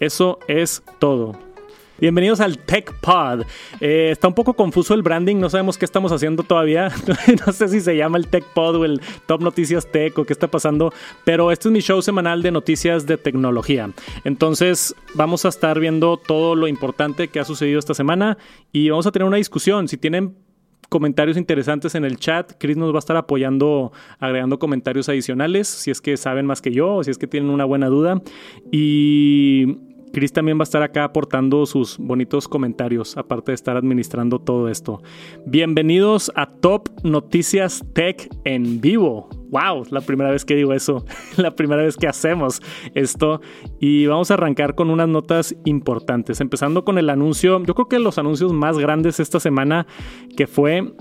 Eso es todo. Bienvenidos al Tech Pod. Eh, está un poco confuso el branding, no sabemos qué estamos haciendo todavía. no sé si se llama el Tech Pod o el Top Noticias Tech o qué está pasando, pero este es mi show semanal de noticias de tecnología. Entonces, vamos a estar viendo todo lo importante que ha sucedido esta semana y vamos a tener una discusión. Si tienen comentarios interesantes en el chat. Chris nos va a estar apoyando, agregando comentarios adicionales, si es que saben más que yo o si es que tienen una buena duda. Y Chris también va a estar acá aportando sus bonitos comentarios, aparte de estar administrando todo esto. Bienvenidos a Top Noticias Tech en vivo. ¡Wow! La primera vez que digo eso, la primera vez que hacemos esto. Y vamos a arrancar con unas notas importantes, empezando con el anuncio, yo creo que los anuncios más grandes esta semana, que fue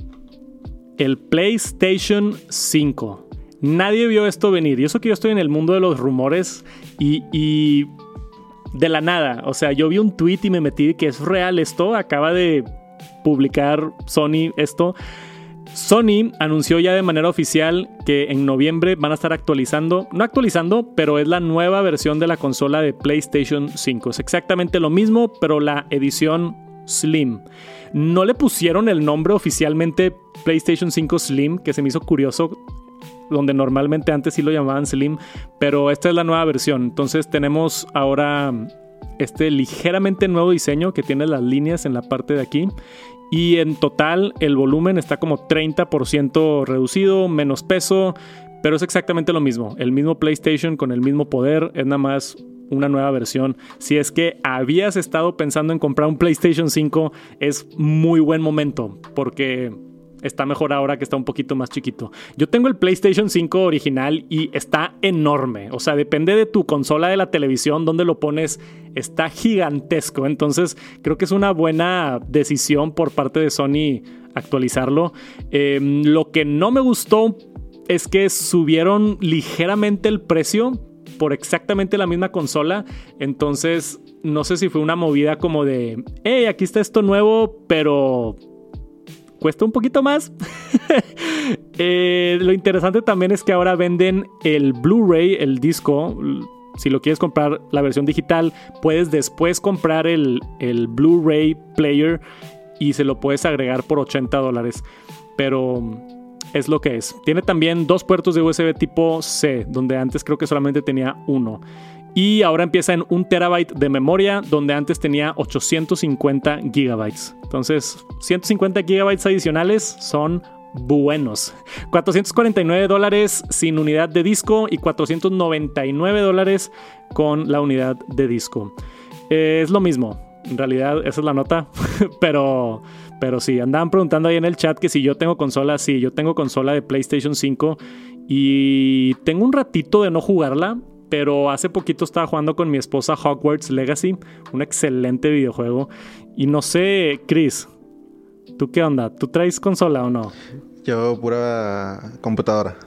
el PlayStation 5. Nadie vio esto venir. Y eso que yo estoy en el mundo de los rumores y, y de la nada. O sea, yo vi un tweet y me metí que es real esto. Acaba de publicar Sony esto. Sony anunció ya de manera oficial que en noviembre van a estar actualizando, no actualizando, pero es la nueva versión de la consola de PlayStation 5. Es exactamente lo mismo, pero la edición Slim. No le pusieron el nombre oficialmente PlayStation 5 Slim, que se me hizo curioso donde normalmente antes sí lo llamaban Slim, pero esta es la nueva versión. Entonces tenemos ahora este ligeramente nuevo diseño que tiene las líneas en la parte de aquí. Y en total el volumen está como 30% reducido, menos peso, pero es exactamente lo mismo. El mismo PlayStation con el mismo poder, es nada más una nueva versión. Si es que habías estado pensando en comprar un PlayStation 5, es muy buen momento porque Está mejor ahora que está un poquito más chiquito. Yo tengo el PlayStation 5 original y está enorme. O sea, depende de tu consola de la televisión donde lo pones. Está gigantesco. Entonces, creo que es una buena decisión por parte de Sony actualizarlo. Em, lo que no me gustó es que subieron ligeramente el precio por exactamente la misma consola. Entonces, no sé si fue una movida como de, hey, aquí está esto nuevo, pero cuesta un poquito más. Eh, lo interesante también es que ahora venden el Blu-ray, el disco. Si lo quieres comprar la versión digital, puedes después comprar el, el Blu-ray player y se lo puedes agregar por 80 dólares. Pero es lo que es. Tiene también dos puertos de USB tipo C, donde antes creo que solamente tenía uno. Y ahora empieza en un terabyte de memoria, donde antes tenía 850 gigabytes. Entonces, 150 gigabytes adicionales son buenos. 449 dólares sin unidad de disco y 499 dólares con la unidad de disco. Eh, es lo mismo. En realidad, esa es la nota. pero, pero sí, andaban preguntando ahí en el chat que si yo tengo consola. Sí, yo tengo consola de PlayStation 5 y tengo un ratito de no jugarla pero hace poquito estaba jugando con mi esposa Hogwarts Legacy, un excelente videojuego. Y no sé, Chris, ¿tú qué onda? ¿Tú traes consola o no? Yo pura computadora.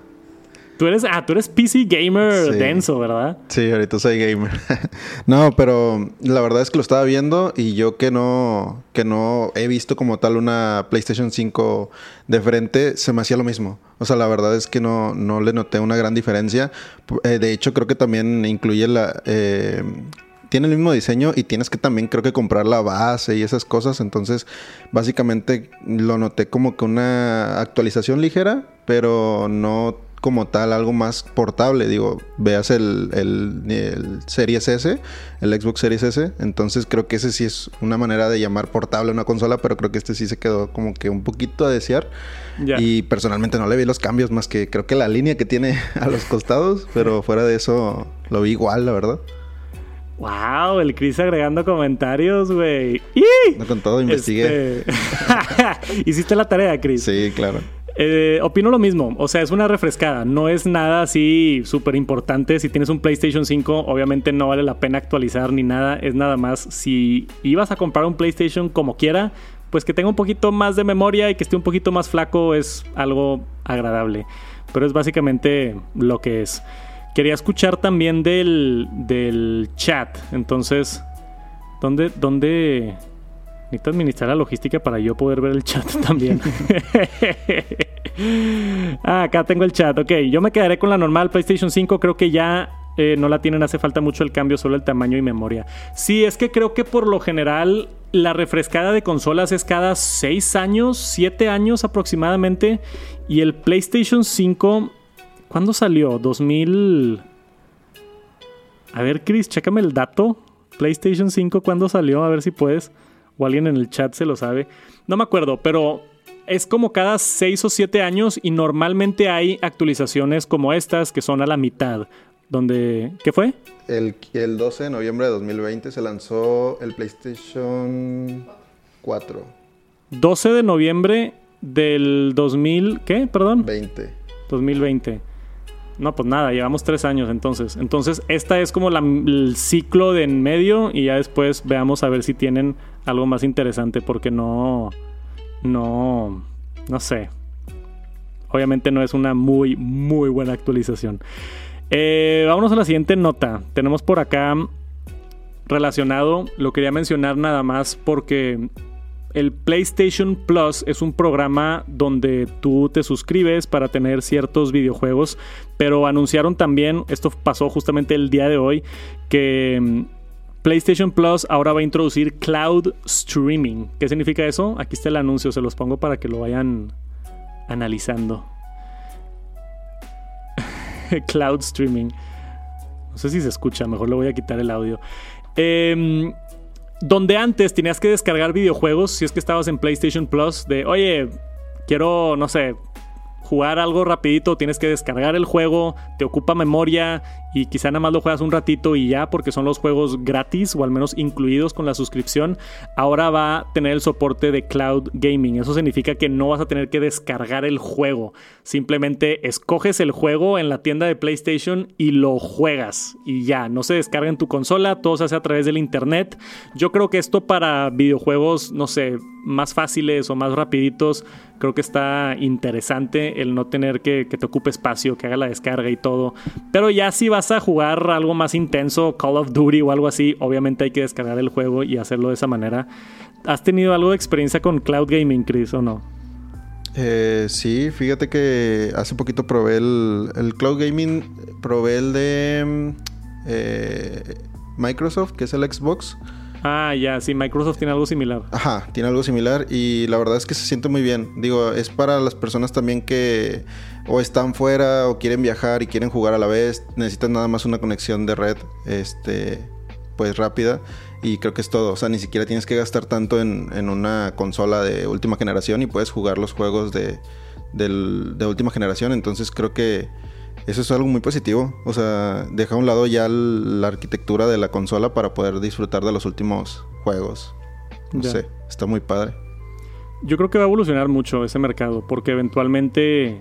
Tú eres, ah, tú eres PC gamer denso, ¿verdad? Sí, ahorita soy gamer. no, pero la verdad es que lo estaba viendo y yo que no, que no he visto como tal una PlayStation 5 de frente, se me hacía lo mismo. O sea, la verdad es que no, no le noté una gran diferencia. Eh, de hecho, creo que también incluye la... Eh, tiene el mismo diseño y tienes que también creo que comprar la base y esas cosas. Entonces, básicamente lo noté como que una actualización ligera, pero no como tal algo más portable. Digo, veas el, el, Series S, el Xbox Series S. Entonces creo que ese sí es una manera de llamar portable una consola, pero creo que este sí se quedó como que un poquito a desear. Y personalmente no le vi los cambios más que creo que la línea que tiene a los costados, pero fuera de eso lo vi igual, la verdad. Wow, el Chris agregando comentarios, güey. No con todo investigué. Este, Hiciste la tarea, Chris. Sí, claro. Eh, opino lo mismo, o sea, es una refrescada, no es nada así súper importante. Si tienes un PlayStation 5, obviamente no vale la pena actualizar ni nada, es nada más si ibas a comprar un PlayStation como quiera, pues que tenga un poquito más de memoria y que esté un poquito más flaco es algo agradable. Pero es básicamente lo que es. Quería escuchar también del, del chat, entonces, ¿dónde, dónde, Necesito administrar la logística para yo poder ver el chat también. ah, acá tengo el chat. Ok, yo me quedaré con la normal PlayStation 5. Creo que ya eh, no la tienen, hace falta mucho el cambio, solo el tamaño y memoria. Sí, es que creo que por lo general la refrescada de consolas es cada 6 años, 7 años aproximadamente. Y el PlayStation 5, ¿cuándo salió? 2000... A ver, Chris, chécame el dato. PlayStation 5, ¿cuándo salió? A ver si puedes. O alguien en el chat se lo sabe. No me acuerdo, pero es como cada 6 o 7 años y normalmente hay actualizaciones como estas que son a la mitad. Donde, ¿Qué fue? El, el 12 de noviembre de 2020 se lanzó el PlayStation 4. 12 de noviembre del 2000, ¿qué? Perdón. 20. 2020. No, pues nada, llevamos tres años entonces. Entonces, esta es como el ciclo de en medio y ya después veamos a ver si tienen algo más interesante porque no, no, no sé. Obviamente no es una muy, muy buena actualización. Eh, vámonos a la siguiente nota. Tenemos por acá relacionado, lo quería mencionar nada más porque el PlayStation Plus es un programa donde tú te suscribes para tener ciertos videojuegos, pero anunciaron también, esto pasó justamente el día de hoy, que mm, PlayStation Plus ahora va a introducir cloud streaming. ¿Qué significa eso? Aquí está el anuncio, se los pongo para que lo vayan analizando. cloud streaming. No sé si se escucha, mejor le voy a quitar el audio. Eh, donde antes tenías que descargar videojuegos si es que estabas en PlayStation Plus de, oye, quiero, no sé, jugar algo rapidito, tienes que descargar el juego, te ocupa memoria y quizá nada más lo juegas un ratito y ya porque son los juegos gratis o al menos incluidos con la suscripción. Ahora va a tener el soporte de cloud gaming. Eso significa que no vas a tener que descargar el juego. Simplemente escoges el juego en la tienda de PlayStation y lo juegas y ya, no se descarga en tu consola, todo se hace a través del internet. Yo creo que esto para videojuegos, no sé, más fáciles o más rapiditos Creo que está interesante el no tener que, que, te ocupe espacio, que haga la descarga y todo. Pero ya si vas a jugar algo más intenso, Call of Duty o algo así, obviamente hay que descargar el juego y hacerlo de esa manera. ¿Has tenido algo de experiencia con Cloud Gaming, Chris, o no? Eh, sí, fíjate que hace poquito probé el, el Cloud Gaming, probé el de eh, Microsoft, que es el Xbox. Ah, ya, sí, Microsoft tiene algo similar. Ajá, tiene algo similar y la verdad es que se siente muy bien. Digo, es para las personas también que o están fuera o quieren viajar y quieren jugar a la vez, necesitan nada más una conexión de red, este, pues rápida y creo que es todo. O sea, ni siquiera tienes que gastar tanto en, una consola de última generación y puedes jugar los juegos de, de última generación. Entonces creo que eso es algo muy positivo. O sea, deja a un lado ya la arquitectura de la consola para poder disfrutar de los últimos juegos. No sé, está muy padre. Yo creo que va a evolucionar mucho ese mercado porque eventualmente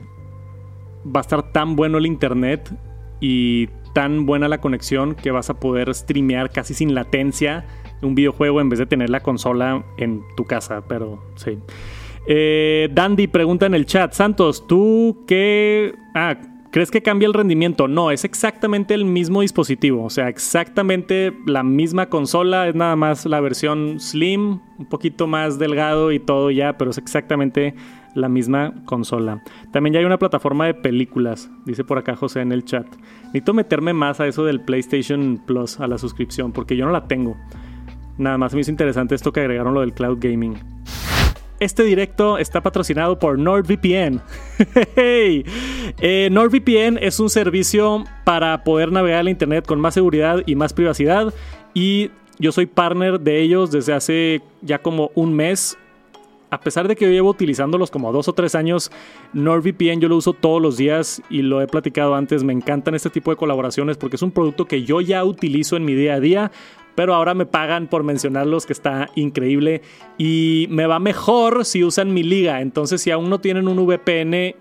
va a estar tan bueno el internet y tan buena la conexión que vas a poder streamear casi sin latencia un videojuego en vez de tener la consola en tu casa. Pero sí. Eh, Dandy pregunta en el chat, Santos, ¿tú qué... Ah, ¿Crees que cambia el rendimiento? No, es exactamente el mismo dispositivo, o sea, exactamente la misma consola, es nada más la versión slim, un poquito más delgado y todo ya, pero es exactamente la misma consola. También ya hay una plataforma de películas, dice por acá José en el chat. Necesito meterme más a eso del PlayStation Plus, a la suscripción, porque yo no la tengo. Nada más me hizo interesante esto que agregaron lo del cloud gaming. Este directo está patrocinado por NordVPN. Eh, NordVPN es un servicio para poder navegar el Internet con más seguridad y más privacidad. Y yo soy partner de ellos desde hace ya como un mes. A pesar de que yo llevo utilizándolos como dos o tres años, NordVPN yo lo uso todos los días y lo he platicado antes. Me encantan este tipo de colaboraciones porque es un producto que yo ya utilizo en mi día a día pero ahora me pagan por mencionarlos, que está increíble. Y me va mejor si usan mi liga. Entonces, si aún no tienen un VPN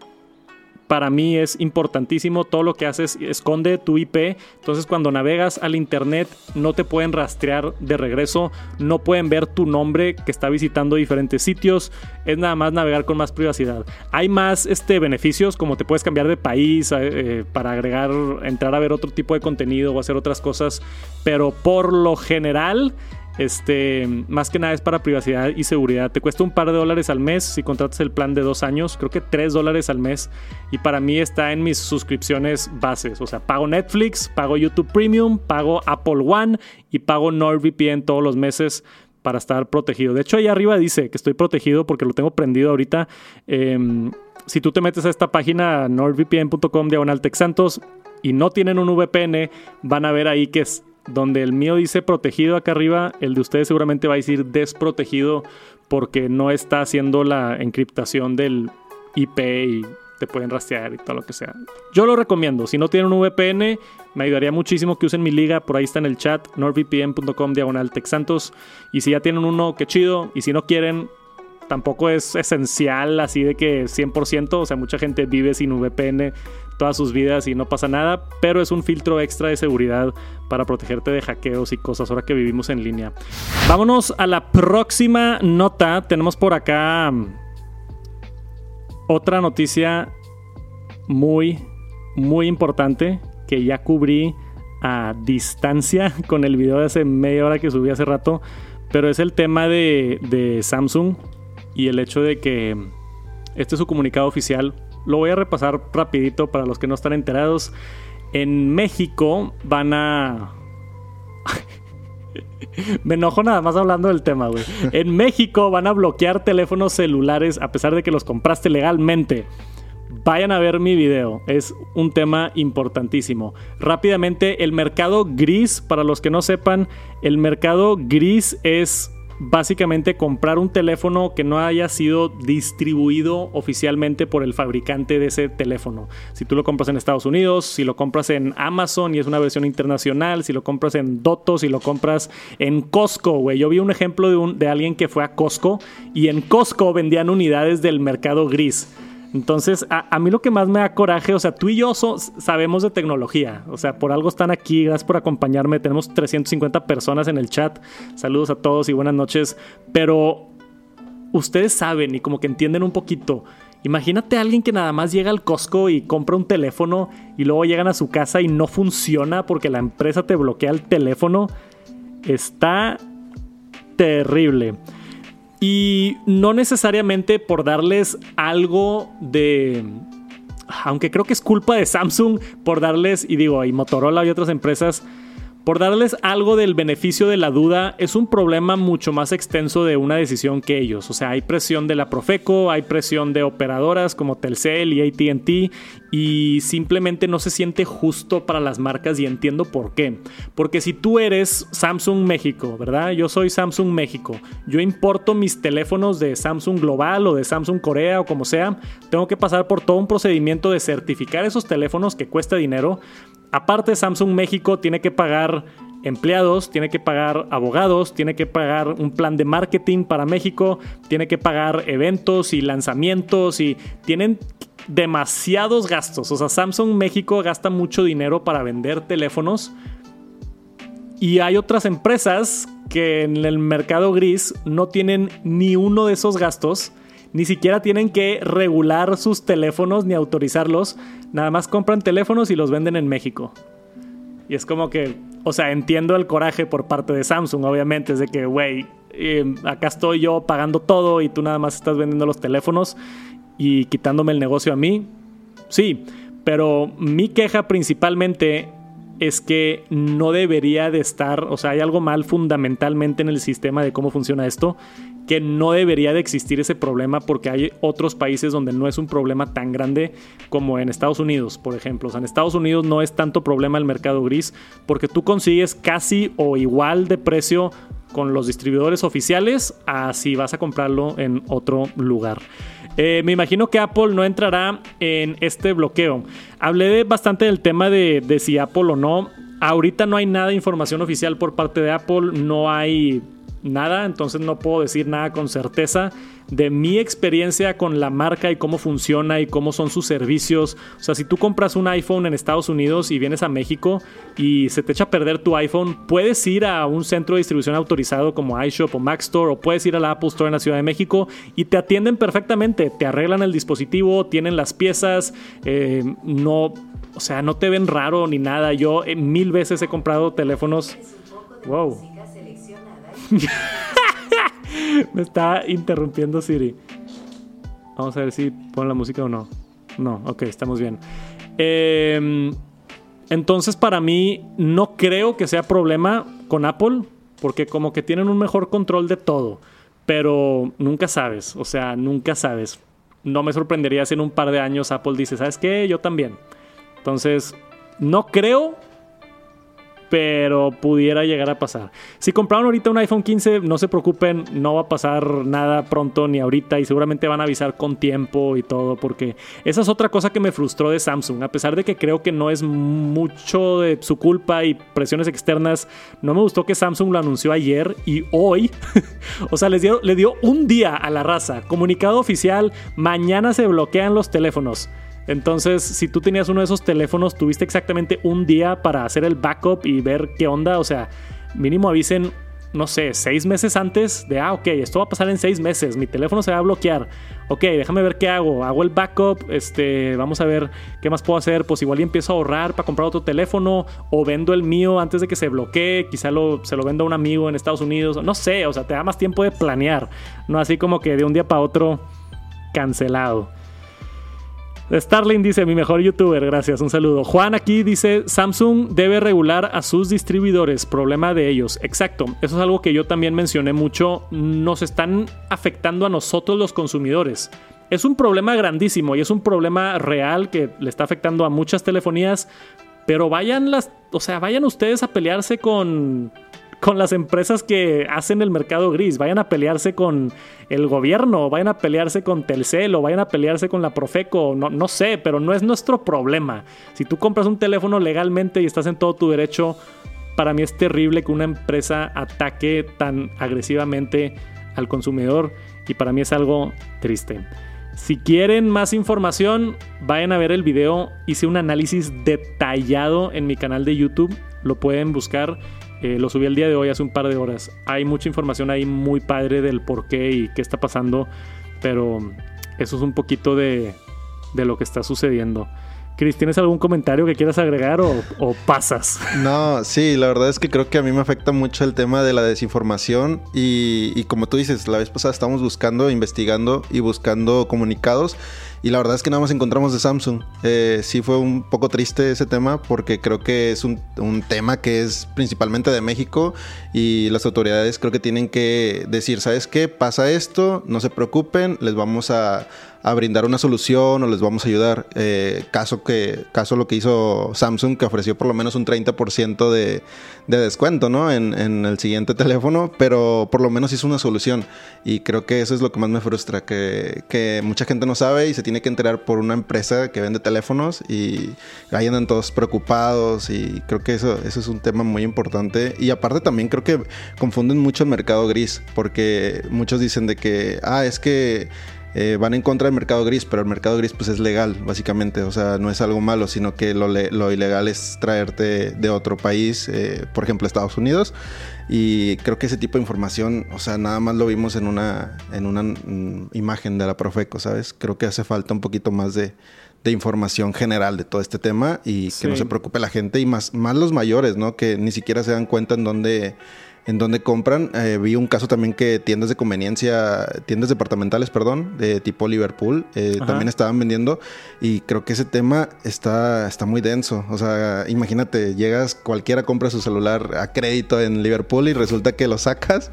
para mí es importantísimo. Todo lo que haces esconde tu IP. Entonces cuando navegas al internet no te pueden rastrear de regreso. No pueden ver tu nombre que está visitando diferentes sitios. Es nada más navegar con más privacidad. Hay más este, beneficios como te puedes cambiar de país eh, eh, para agregar, entrar a ver otro tipo de contenido o hacer otras cosas. Pero por lo general Este, más que nada es para privacidad y seguridad. Te cuesta un par de dólares al mes si contratas el plan de dos años, creo que tres dólares al mes. Y para mí está en mis suscripciones bases. O sea, pago Netflix, pago YouTube Premium, pago Apple One y pago NordVPN todos los meses para estar protegido. De hecho, ahí arriba dice que estoy protegido porque lo tengo prendido ahorita. Em, si tú te metes a esta página nordvpn.com diagonal Santos y no tienen un VPN, van a ver ahí que es donde el mío dice protegido acá arriba, el de ustedes seguramente va a decir desprotegido porque no está haciendo la encriptación del IP y te pueden rastrear y todo lo que sea. Yo lo recomiendo. Si no tienen un VPN, me ayudaría muchísimo que usen mi liga. Por ahí está en el chat, nordvpn.com diagonal texantos. Y si ya tienen uno, qué chido. Y si no quieren, tampoco es esencial así de que 100%. O sea, mucha gente vive sin VPN todas sus vidas y no pasa nada, pero es un filtro extra de seguridad para protegerte de hackeos y cosas ahora que vivimos en línea. Vámonos a la próxima nota. Tenemos por acá mm, otra noticia muy, muy importante que ya cubrí a distancia con el video de hace media hora que subí hace rato, pero es el tema de, de Samsung y el hecho de que este es su comunicado oficial lo voy a repasar rapidito para los que no están enterados. En México van a... Me enojo nada más hablando del tema, güey. En México van a bloquear teléfonos celulares a pesar de que los compraste legalmente. Vayan a ver mi video, es un tema importantísimo. Rápidamente, el mercado gris, para los que no sepan, el mercado gris es básicamente comprar un teléfono que no haya sido distribuido oficialmente por el fabricante de ese teléfono. Si tú lo compras en Estados Unidos, si lo compras en Amazon y es una versión internacional, si lo compras en Doto, si lo compras en Costco, güey. Yo vi un ejemplo de, un, de alguien que fue a Costco y en Costco vendían unidades del mercado gris. Entonces, a, mí lo que más me da coraje, o sea, tú y yo sabemos de tecnología, o sea, por algo están aquí, gracias por acompañarme, tenemos 350 personas en el chat, saludos a todos y buenas noches, pero ustedes saben y como que entienden un poquito. Imagínate a alguien que nada más llega al Costco y compra un teléfono y luego llegan a su casa y no funciona porque la empresa te bloquea el teléfono. Está terrible. Y no necesariamente por darles algo de... Aunque creo que es culpa de Samsung por darles, y digo, y Motorola y otras empresas, por darles algo del beneficio de la duda, es un problema mucho más extenso de una decisión que ellos. O sea, hay presión de la Profeco, hay presión de operadoras como Telcel y ATT y simplemente no se siente justo para las marcas y entiendo por qué. Porque si tú eres Samsung México, ¿verdad? Yo soy Samsung México. Yo importo mis teléfonos de Samsung Global o de Samsung Corea o como sea. Tengo que pasar por todo un procedimiento de certificar esos teléfonos que cuesta dinero Aparte, Samsung México tiene que pagar empleados, tiene que pagar abogados, tiene que pagar un plan de marketing para México, tiene que pagar eventos y lanzamientos y tienen demasiados gastos. O sea, Samsung México gasta mucho dinero para vender teléfonos y hay otras empresas que en el mercado gris no tienen ni uno de esos gastos ni siquiera tienen que regular sus teléfonos ni autorizarlos. Nada más compran teléfonos y los venden en México. Y es como que, o sea, entiendo el coraje por parte de Samsung, obviamente. Es de que, güey, eh, acá estoy yo pagando todo y tú nada más estás vendiendo los teléfonos y quitándome el negocio a mí. Sí, pero mi queja principalmente es que no debería de estar, o sea, hay algo mal fundamentalmente en el sistema de cómo funciona esto, que no debería de existir ese problema porque hay otros países donde no es un problema tan grande como en Estados Unidos, por ejemplo. O sea, en Estados Unidos no es tanto problema el mercado gris porque tú consigues casi o igual de precio con los distribuidores oficiales a si vas a comprarlo en otro lugar. Eh, me imagino que Apple no entrará en este bloqueo. Hablé bastante del tema de, de si Apple o no. Ahorita no hay nada de información oficial por parte de Apple, no hay nada, entonces no puedo decir nada con certeza de mi experiencia con la marca y cómo funciona y cómo son sus servicios. O sea, si tú compras un iPhone en Estados Unidos y vienes a México y se te echa a perder tu iPhone, puedes ir a un centro de distribución autorizado como iShop o Mac Store o puedes ir a la Apple Store en la Ciudad de México y te atienden perfectamente, te arreglan el dispositivo, tienen las piezas, eh, no, o sea, no te ven raro ni nada. Yo eh, mil veces he comprado teléfonos. Wow. Me está interrumpiendo Siri. Vamos a ver si pone la música o no. No, ok, estamos bien. Em, entonces, para mí, no creo que sea problema con Apple, porque como que tienen un mejor control de todo. Pero nunca sabes, o sea, nunca sabes. No me sorprendería si en un par de años Apple dice, ¿sabes qué? Yo también. Entonces, no creo, pero pudiera llegar a pasar. Si compraron ahorita un iPhone 15, no se preocupen, no va a pasar nada pronto ni ahorita y seguramente van a avisar con tiempo y todo, porque esa es otra cosa que me frustró de Samsung, a pesar de que creo que no es mucho de su culpa y presiones externas, no me gustó que Samsung lo anunció ayer y hoy, o sea, les dio, le dio un día a la raza, comunicado oficial, mañana se bloquean los teléfonos. Entonces, si tú tenías uno de esos teléfonos, tuviste exactamente un día para hacer el backup y ver qué onda. O sea, mínimo avisen, no sé, seis meses antes de, ah, ok, esto va a pasar en seis meses, mi teléfono se va a bloquear. Ok, déjame ver qué hago. Hago el backup, este, vamos a ver qué más puedo hacer. Pues igual y empiezo a ahorrar para comprar otro teléfono o vendo el mío antes de que se bloquee. Quizá lo, se lo venda a un amigo en Estados Unidos. No sé, o sea, te da más tiempo de planear. No así como que de un día para otro cancelado. Starling dice, mi mejor youtuber, gracias, un saludo. Juan aquí dice, Samsung debe regular a sus distribuidores, problema de ellos. Exacto, eso es algo que yo también mencioné mucho, nos están afectando a nosotros los consumidores. Es un problema grandísimo y es un problema real que le está afectando a muchas telefonías, pero vayan las, o sea, vayan ustedes a pelearse con con las empresas que hacen el mercado gris. Vayan a pelearse con el gobierno, vayan a pelearse con Telcel o vayan a pelearse con la Profeco. No, no sé, pero no es nuestro problema. Si tú compras un teléfono legalmente y estás en todo tu derecho, para mí es terrible que una empresa ataque tan agresivamente al consumidor y para mí es algo triste. Si quieren más información, vayan a ver el video. Hice un análisis detallado en mi canal de YouTube. Lo pueden buscar eh, lo subí el día de hoy, hace un par de horas. Hay mucha información ahí muy padre del por qué y qué está pasando, pero eso es un poquito de, de lo que está sucediendo. Cris, ¿tienes algún comentario que quieras agregar o, pasas? No, sí, la verdad es que creo que a mí me afecta mucho el tema de la desinformación y, y como tú dices, la vez pasada estamos buscando, investigando y buscando comunicados y la verdad es que nada más encontramos de Samsung. Eh, sí fue un poco triste ese tema porque creo que es un, un, tema que es principalmente de México y las autoridades creo que tienen que decir, ¿sabes qué? Pasa esto, no se preocupen, les vamos a, a brindar una solución o les vamos a ayudar. Eh, caso, que, caso lo que hizo Samsung, que ofreció por lo menos un 30% de, de descuento ¿no? En, en, el siguiente teléfono, pero por lo menos hizo una solución. Y creo que eso es lo que más me frustra, que, que mucha gente no sabe y se tiene que enterar por una empresa que vende teléfonos y ahí andan todos preocupados y creo que eso, eso es un tema muy importante. Y aparte también creo que confunden mucho el mercado gris, porque muchos dicen de que, ah, es que eh, van en contra del mercado gris, pero el mercado gris pues es legal, básicamente, o sea, no es algo malo, sino que lo, lo ilegal es traerte de otro país, eh, por ejemplo Estados Unidos, y creo que ese tipo de información, o sea, nada más lo vimos en una, en una mm, imagen de la Profeco, ¿sabes? Creo que hace falta un poquito más de, de información general de todo este tema y que no se preocupe la gente y más, más los mayores, ¿no? Que ni siquiera se dan cuenta en dónde en donde compran. Eh, vi un caso también que tiendas de conveniencia, tiendas departamentales, perdón, de tipo Liverpool, eh, también estaban vendiendo. Y creo que ese tema está, está muy denso. O sea, imagínate, llegas, cualquiera compra su celular a crédito en Liverpool y resulta que lo sacas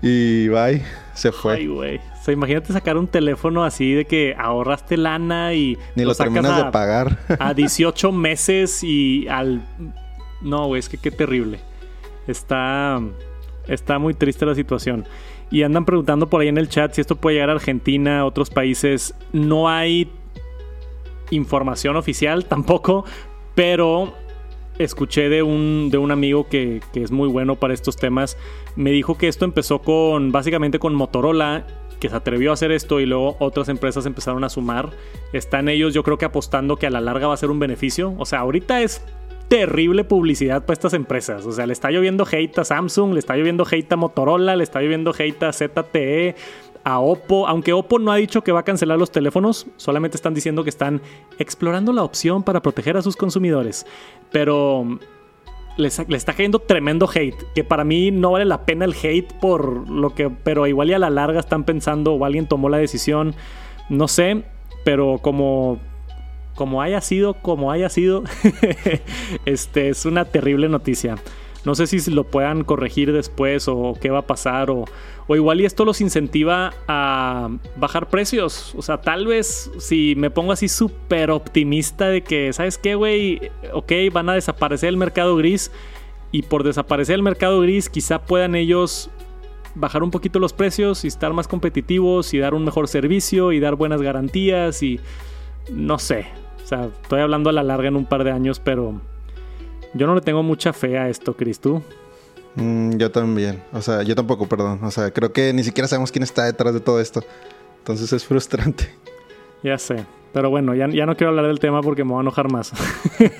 y bye, se fue. Ay, güey. O sea, imagínate sacar un teléfono así de que ahorraste lana y... Ni lo, terminas de pagar. A 18 meses y al... No, güey, es que qué terrible. Está... Está muy triste la situación. Y andan preguntando por ahí en el chat si esto puede llegar a Argentina, a otros países. No hay información oficial tampoco, pero escuché de un, de un amigo que, que, es muy bueno para estos temas. Me dijo que esto empezó con básicamente con Motorola, que se atrevió a hacer esto y luego otras empresas empezaron a sumar. Están ellos yo creo que apostando que a la larga va a ser un beneficio. O sea, ahorita es terrible publicidad para estas empresas. O sea, le está lloviendo hate a Samsung, le está lloviendo hate a Motorola, le está lloviendo hate a ZTE, a Oppo. Aunque Oppo no ha dicho que va a cancelar los teléfonos, solamente están diciendo que están explorando la opción para proteger a sus consumidores. Pero le, está cayendo tremendo hate. Que para mí no vale la pena el hate por lo que. Pero igual y a la larga están pensando o alguien tomó la decisión. No sé. Pero como. Como haya sido, como haya sido. este es una terrible noticia. No sé si lo puedan corregir después o qué va a pasar o, o igual y esto los incentiva a bajar precios. O sea, tal vez si me pongo así súper optimista de que, ¿sabes qué, güey? Ok, van a desaparecer el mercado gris y por desaparecer el mercado gris quizá puedan ellos bajar un poquito los precios y estar más competitivos y dar un mejor servicio y dar buenas garantías y no sé. Sea, estoy hablando a la larga en un par de años, pero yo no le tengo mucha fe a esto, Chris, ¿tú? Mm, yo también. O sea, yo tampoco, perdón. O sea, creo que ni siquiera sabemos quién está detrás de todo esto. Entonces es frustrante. Ya sé. Pero bueno, ya, ya no quiero hablar del tema porque me voy a enojar más.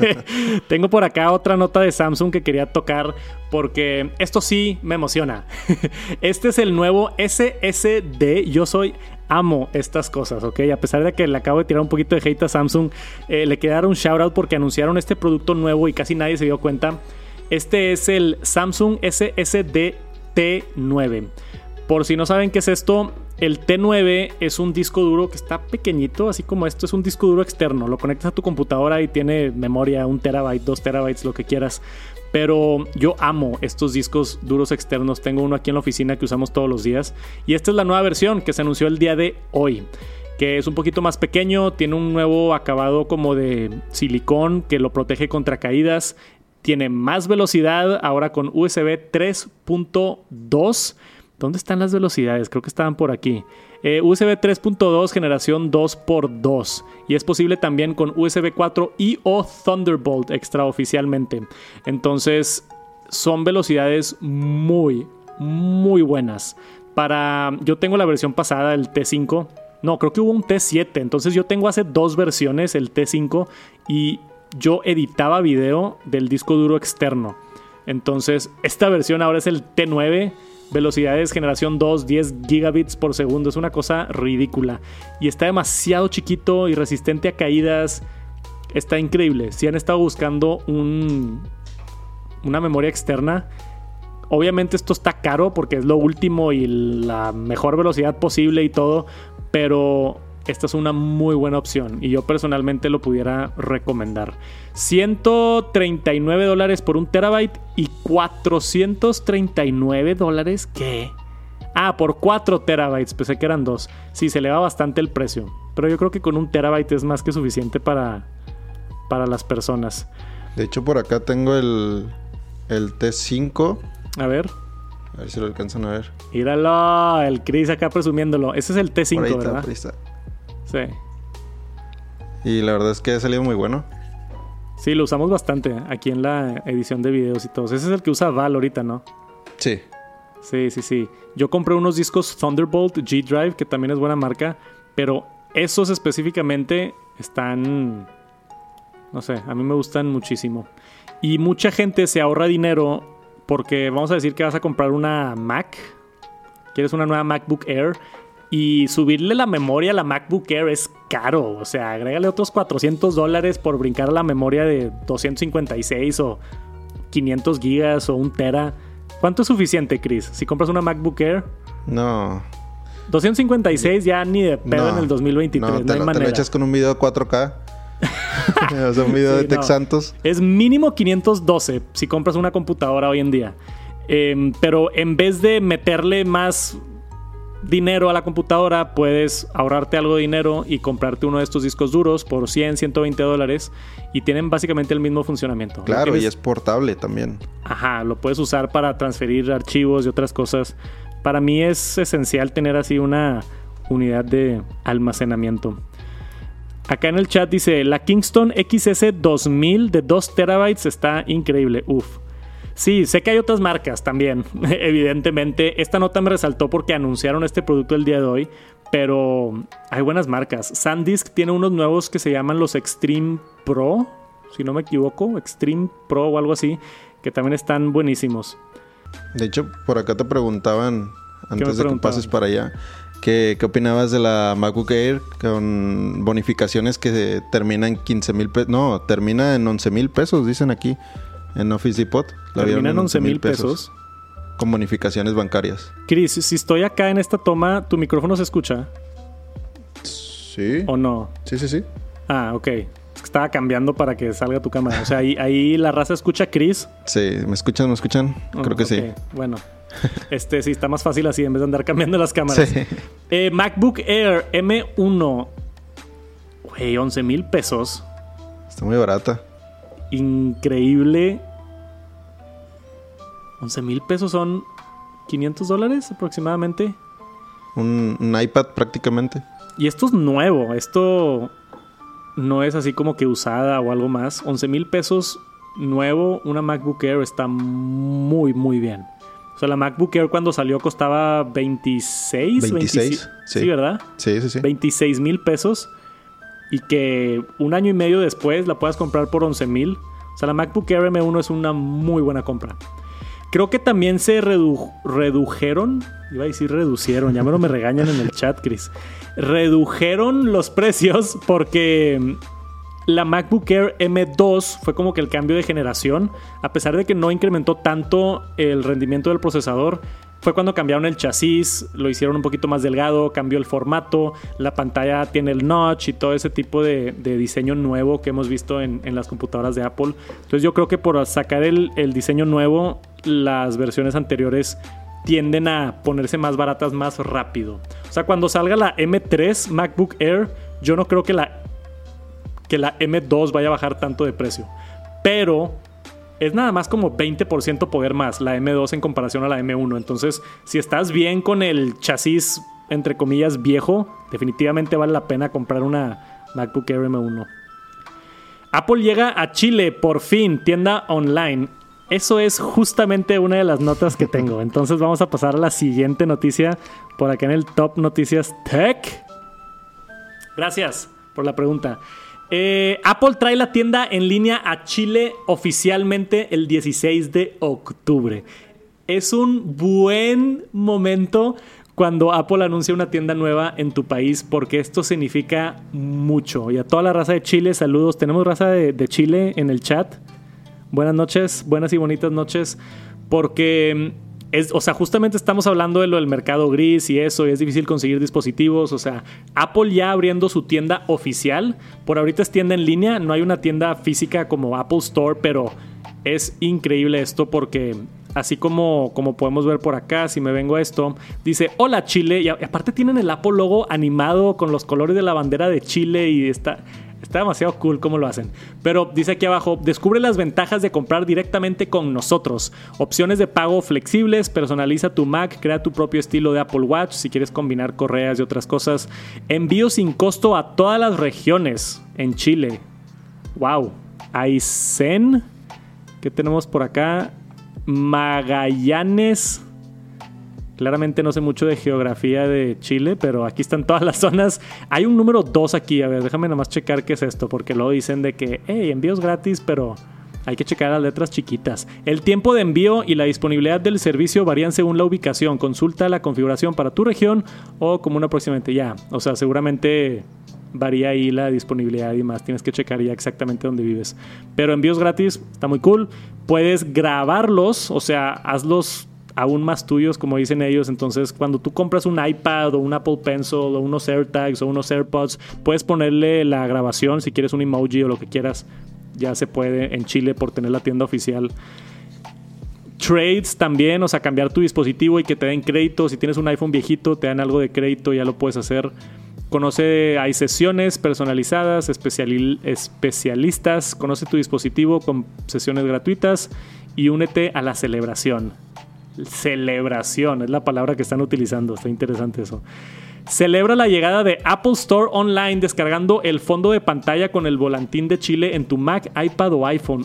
Tengo por acá otra nota de Samsung que quería tocar porque esto sí me emociona. este es el nuevo SSD. Yo soy amo estas cosas, ¿ok? A pesar de que le acabo de tirar un poquito de hate a Samsung, eh, le quería dar un shout out porque anunciaron este producto nuevo y casi nadie se dio cuenta. Este es el Samsung SSD T9. Por si no saben qué es esto, el T9 es un disco duro que está pequeñito, así como esto es un disco duro externo. Lo conectas a tu computadora y tiene memoria, un terabyte, dos terabytes, lo que quieras. Pero yo amo estos discos duros externos. Tengo uno aquí en la oficina que usamos todos los días. Y esta es la nueva versión que se anunció el día de hoy. Que es un poquito más pequeño, tiene un nuevo acabado como de silicón que lo protege contra caídas. Tiene más velocidad ahora con USB 3.2. ¿Dónde están las velocidades? Creo que estaban por aquí. Eh, USB 3.2 generación 2x2 y es posible también con USB 4 y o Thunderbolt extraoficialmente. Entonces son velocidades muy, muy buenas. Para, yo tengo la versión pasada, el T5. No, creo que hubo un T7. Entonces yo tengo hace dos versiones, el T5, y yo editaba video del disco duro externo. Entonces, esta versión ahora es el T9 velocidades generación 2, 10 gigabits por segundo. Es una cosa ridícula. Y está demasiado chiquito y resistente a caídas. Está increíble. Si han estado buscando un, una memoria externa, obviamente esto está caro porque es lo último y la mejor velocidad posible y todo. Pero esta es una muy buena opción y yo personalmente lo pudiera recomendar. 139 dólares por un terabyte y 439 dólares. ¿Qué? Ah, por 4 terabytes. Pensé que eran 2. Sí, se eleva bastante el precio. Pero yo creo que con un terabyte es más que suficiente para, para las personas. De hecho, por acá tengo el, el T5. A ver. A ver si lo alcanzan a ver. Míralo, el Chris acá presumiéndolo. Ese es el T5, ¿verdad? Sí. Y la verdad es que ha salido muy bueno. Sí, lo usamos bastante aquí en la edición de videos y todo. Ese es el que usa Val ahorita, ¿no? Sí. Sí, sí, sí. Yo compré unos discos Thunderbolt G Drive, que también es buena marca, pero esos específicamente están, no sé, a mí me gustan muchísimo. Y mucha gente se ahorra dinero porque vamos a decir que vas a comprar una Mac, quieres una nueva MacBook Air y subirle la memoria a la MacBook Air es caro. O sea, agrégale otros 400 dólares por brincar la memoria de 256 o 500 gigas o un tera. ¿Cuánto es suficiente, Chris? Si compras una MacBook Air. No. 256 ya ni de pedo en el 2023. No, te, lo, echas con un video 4K. o sea, un video de Tex Santos. Es mínimo 512 si compras una computadora hoy en día. Em, pero en vez de meterle más dinero a la computadora, puedes ahorrarte algo de dinero y comprarte uno de estos discos duros por 100, 120 dólares y tienen básicamente el mismo funcionamiento. Claro, y es portable también. Ajá, lo puedes usar para transferir archivos y otras cosas. Para mí es esencial tener así una unidad de almacenamiento. Acá en el chat dice, la Kingston XS 2000 de 2 terabytes está increíble. Uf. Sí, sé que hay otras marcas también, evidentemente. Esta nota me resaltó porque anunciaron este producto el día de hoy, pero hay buenas marcas. SanDisk tiene unos nuevos que se llaman los Extreme Pro, si no me equivoco, Extreme Pro o algo así, que también están buenísimos. De hecho, por acá te preguntaban, antes de que pases para allá, ¿qué, ¿qué, opinabas de la MacBook Air con bonificaciones que terminan en 15 mil pesos? No, termina en 11 mil pesos, dicen aquí. En Office Depot. La Termina en 11 mil pesos. Con bonificaciones bancarias. Chris, si estoy acá en esta toma, ¿tu micrófono se escucha? Sí. ¿O no? Sí, sí, sí. Ah, ok. Es que estaba cambiando para que salga tu cámara. O sea, ahí, ahí la raza escucha a Chris. Sí, ¿me escuchan? ¿Me escuchan? Creo que sí. Bueno. Este sí, está más fácil así en vez de andar cambiando las cámaras. Sí. Eh, MacBook Air M1. Güey, 11 mil pesos. Está muy barata. Increíble. 11 mil pesos son 500 dólares aproximadamente. Un, un iPad prácticamente. Y esto es nuevo. Esto no es así como que usada o algo más. 11 mil pesos nuevo. Una MacBook Air está muy, muy bien. O sea, la MacBook Air cuando salió costaba 26. 26, sí. sí. ¿verdad? Sí, sí, sí. 26 mil pesos. Y que un año y medio después la puedas comprar por 11 mil. O sea, la MacBook Air M1 es una muy buena compra. Creo que también se redu- redujeron, iba a decir reducieron, ya me lo me regañan en el chat, Chris. Redujeron los precios porque la MacBook Air M2 fue como que el cambio de generación, a pesar de que no incrementó tanto el rendimiento del procesador. Fue cuando cambiaron el chasis, lo hicieron un poquito más delgado, cambió el formato, la pantalla tiene el notch y todo ese tipo de, diseño nuevo que hemos visto en, en las computadoras de Apple. Entonces yo creo que por sacar el, el diseño nuevo, las versiones anteriores tienden a ponerse más baratas más rápido. O sea, cuando salga la M3 MacBook Air, yo no creo que la, que la M2 vaya a bajar tanto de precio. Pero es nada más como 20% poder más la M2 en comparación a la M1. Entonces, si estás bien con el chasis, entre comillas, viejo, definitivamente vale la pena comprar una MacBook Air M1. Apple llega a Chile, por fin, tienda online. Eso es justamente una de las notas que tengo. Entonces vamos a pasar a la siguiente noticia por acá en el Top Noticias Tech. Gracias por la pregunta. Eh, Apple trae la tienda en línea a Chile oficialmente el 16 de octubre. Es un buen momento cuando Apple anuncia una tienda nueva en tu país porque esto significa mucho. Y a toda la raza de Chile, saludos. Tenemos raza de, de Chile en el chat. Buenas noches, buenas y bonitas noches. Porque es, o sea, justamente estamos hablando de lo del mercado gris y eso, y es difícil conseguir dispositivos. O sea, Apple ya abriendo su tienda oficial. Por ahorita es tienda en línea, no hay una tienda física como Apple Store, pero es increíble esto porque así como, como podemos ver por acá, si me vengo a esto, dice hola Chile, y, aparte tienen el Apple logo animado con los colores de la bandera de Chile y está... Está demasiado cool cómo lo hacen. Pero dice aquí abajo, descubre las ventajas de comprar directamente con nosotros. Opciones de pago flexibles, personaliza tu Mac, crea tu propio estilo de Apple Watch si quieres combinar correas y otras cosas. Envío sin costo a todas las regiones en Chile. Wow. Aysén. ¿Qué tenemos por acá? Magallanes. Claramente no sé mucho de geografía de Chile, pero aquí están todas las zonas. Hay un número 2 aquí. A ver, déjame nomás checar qué es esto, porque luego dicen de que, hey, envíos gratis, pero hay que checar las letras chiquitas. El tiempo de envío y la disponibilidad del servicio varían según la ubicación. Consulta la configuración para tu región o como una aproximadamente ya. O sea, seguramente varía ahí la disponibilidad y más. Tienes que checar ya exactamente dónde vives. Pero envíos gratis, está muy cool. Puedes grabarlos, o sea, hazlos aún más tuyos, como dicen ellos. Entonces, cuando tú compras un iPad o un Apple Pencil o unos AirTags o unos AirPods, puedes ponerle la grabación si quieres un emoji o lo que quieras. Ya se puede en Chile por tener la tienda oficial. Trades también, o sea, cambiar tu dispositivo y que te den crédito. Si tienes un iPhone viejito, te dan algo de crédito, ya lo puedes hacer. Conoce, hay sesiones personalizadas, especiali- especialistas. Conoce tu dispositivo con sesiones gratuitas y únete a la celebración. Celebración es la palabra que están utilizando. Está interesante eso. Celebra la llegada de Apple Store Online descargando el fondo de pantalla con el volantín de Chile en tu Mac, iPad o iPhone.